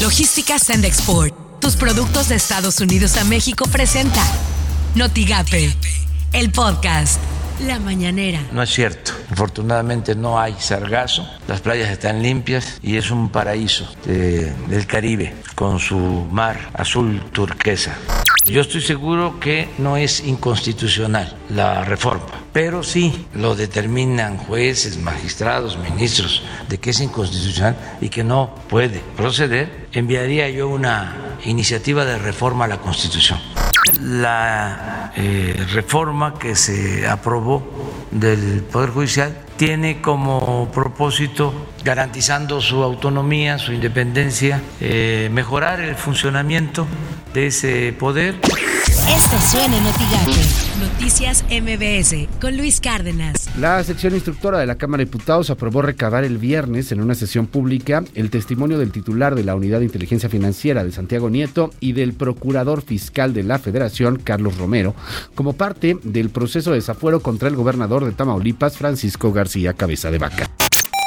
Logística Send Export. Tus productos de Estados Unidos a México presenta Notigape, el podcast. La mañanera. No es cierto. Afortunadamente no hay sargazo. Las playas están limpias y es un paraíso del Caribe con su mar azul turquesa. Yo estoy seguro que no es inconstitucional la reforma, pero sí lo determinan jueces, magistrados, ministros de que es inconstitucional y que no puede proceder. Enviaría yo una iniciativa de reforma a la Constitución. La eh, reforma que se aprobó del Poder Judicial tiene como propósito, garantizando su autonomía, su independencia, eh, mejorar el funcionamiento de ese poder. Esto suena en Noticias MBS con Luis Cárdenas. La sección instructora de la Cámara de Diputados aprobó recabar el viernes en una sesión pública el testimonio del titular de la Unidad de Inteligencia Financiera de Santiago Nieto y del Procurador Fiscal de la Federación, Carlos Romero, como parte del proceso de desafuero contra el gobernador de Tamaulipas, Francisco García Cabeza de Vaca.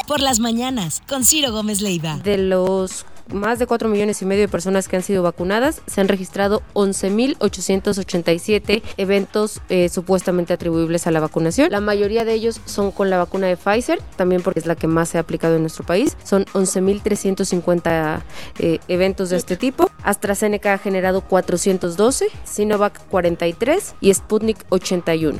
Por las mañanas, con Ciro Gómez Leiva. De los más de 4 millones y medio de personas que han sido vacunadas, se han registrado 11.887 eventos eh, supuestamente atribuibles a la vacunación. La mayoría de ellos son con la vacuna de Pfizer, también porque es la que más se ha aplicado en nuestro país. Son 11.350 eh, eventos de este tipo. AstraZeneca ha generado 412, Sinovac 43 y Sputnik 81.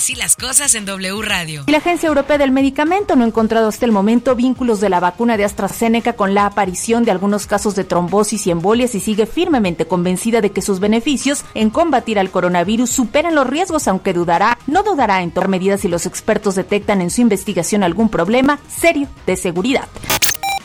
Así las cosas en W Radio. La Agencia Europea del Medicamento no ha encontrado hasta el momento vínculos de la vacuna de AstraZeneca con la aparición de algunos casos de trombosis y embolias y sigue firmemente convencida de que sus beneficios en combatir al coronavirus superan los riesgos, aunque dudará, no dudará en tomar medidas si los expertos detectan en su investigación algún problema serio de seguridad.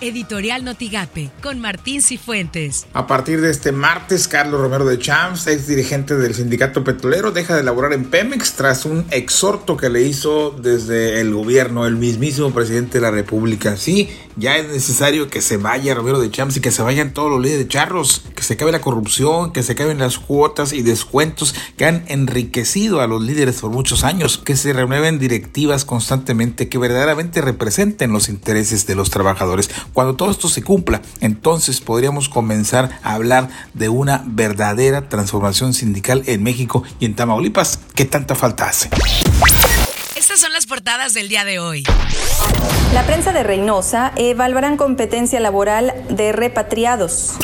Editorial Notigape, con Martín Cifuentes. A partir de este martes, Carlos Romero de Champs, ex dirigente del sindicato petrolero, deja de laborar en Pemex tras un exhorto que le hizo desde el gobierno, el mismísimo presidente de la República. Sí, ya es necesario que se vaya Romero de Champs y que se vayan todos los líderes de charros, que se acabe la corrupción, que se acaben las cuotas y descuentos que han enriquecido a los líderes por muchos años, que se renueven directivas constantemente que verdaderamente representen los intereses de los trabajadores. Cuando todo esto se cumpla, entonces podríamos comenzar a hablar de una verdadera transformación sindical en México y en Tamaulipas. ¿Qué tanta falta hace? Estas son las portadas del día de hoy. La prensa de Reynosa evaluarán competencia laboral de repatriados.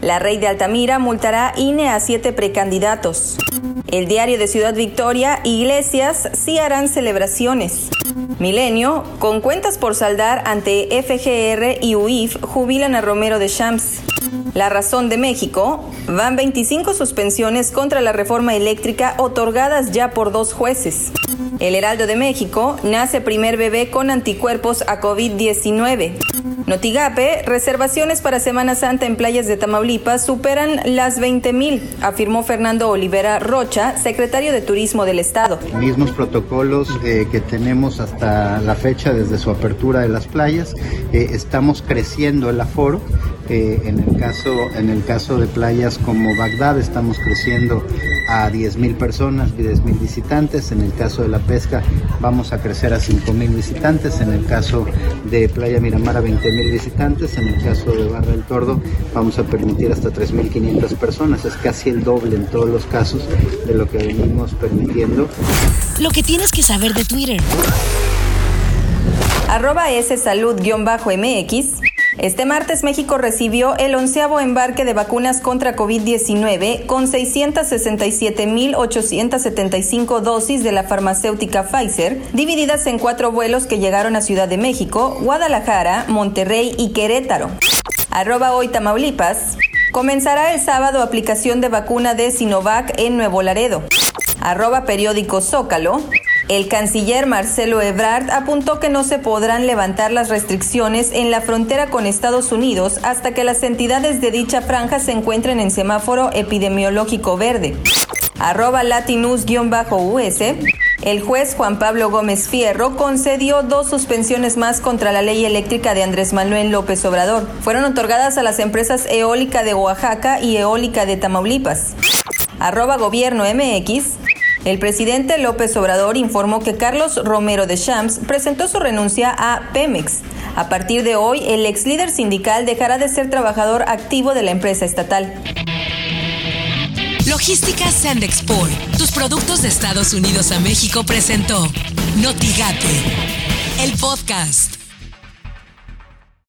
La Rey de Altamira multará INE a siete precandidatos. El diario de Ciudad Victoria, Iglesias sí harán celebraciones. Milenio, con cuentas por saldar ante FGR y UIF, jubilan a Romero de Shams. La razón de México, van 25 suspensiones contra la reforma eléctrica otorgadas ya por dos jueces. El Heraldo de México, nace primer bebé con anticuerpos a COVID-19. Notigape, reservaciones para Semana Santa en playas de Tamaulipas superan las 20 mil, afirmó Fernando Olivera Rocha, secretario de Turismo del Estado. Mismos protocolos eh, que tenemos hasta la fecha desde su apertura de las playas, eh, estamos creciendo el aforo. Eh, en, el caso, en el caso de playas como Bagdad estamos creciendo a 10 mil personas, 10 mil visitantes. En el caso de la pesca vamos a crecer a 5 mil visitantes. En el caso de Playa Miramar a 20 mil visitantes. En el caso de Barra del Tordo vamos a permitir hasta 3.500 personas. Es casi el doble en todos los casos de lo que venimos permitiendo. Lo que tienes que saber de Twitter. Arroba S salud-mx este martes México recibió el onceavo embarque de vacunas contra COVID-19 con 667.875 dosis de la farmacéutica Pfizer, divididas en cuatro vuelos que llegaron a Ciudad de México, Guadalajara, Monterrey y Querétaro. Arroba hoy Tamaulipas. Comenzará el sábado aplicación de vacuna de Sinovac en Nuevo Laredo. Arroba periódico Zócalo. El canciller Marcelo Ebrard apuntó que no se podrán levantar las restricciones en la frontera con Estados Unidos hasta que las entidades de dicha franja se encuentren en semáforo epidemiológico verde. Arroba latinus-us. El juez Juan Pablo Gómez Fierro concedió dos suspensiones más contra la ley eléctrica de Andrés Manuel López Obrador. Fueron otorgadas a las empresas Eólica de Oaxaca y Eólica de Tamaulipas. Arroba Gobierno MX. El presidente López Obrador informó que Carlos Romero de Champs presentó su renuncia a Pemex. A partir de hoy, el ex líder sindical dejará de ser trabajador activo de la empresa estatal. Logística Sandexport, tus productos de Estados Unidos a México presentó Notigate, el podcast.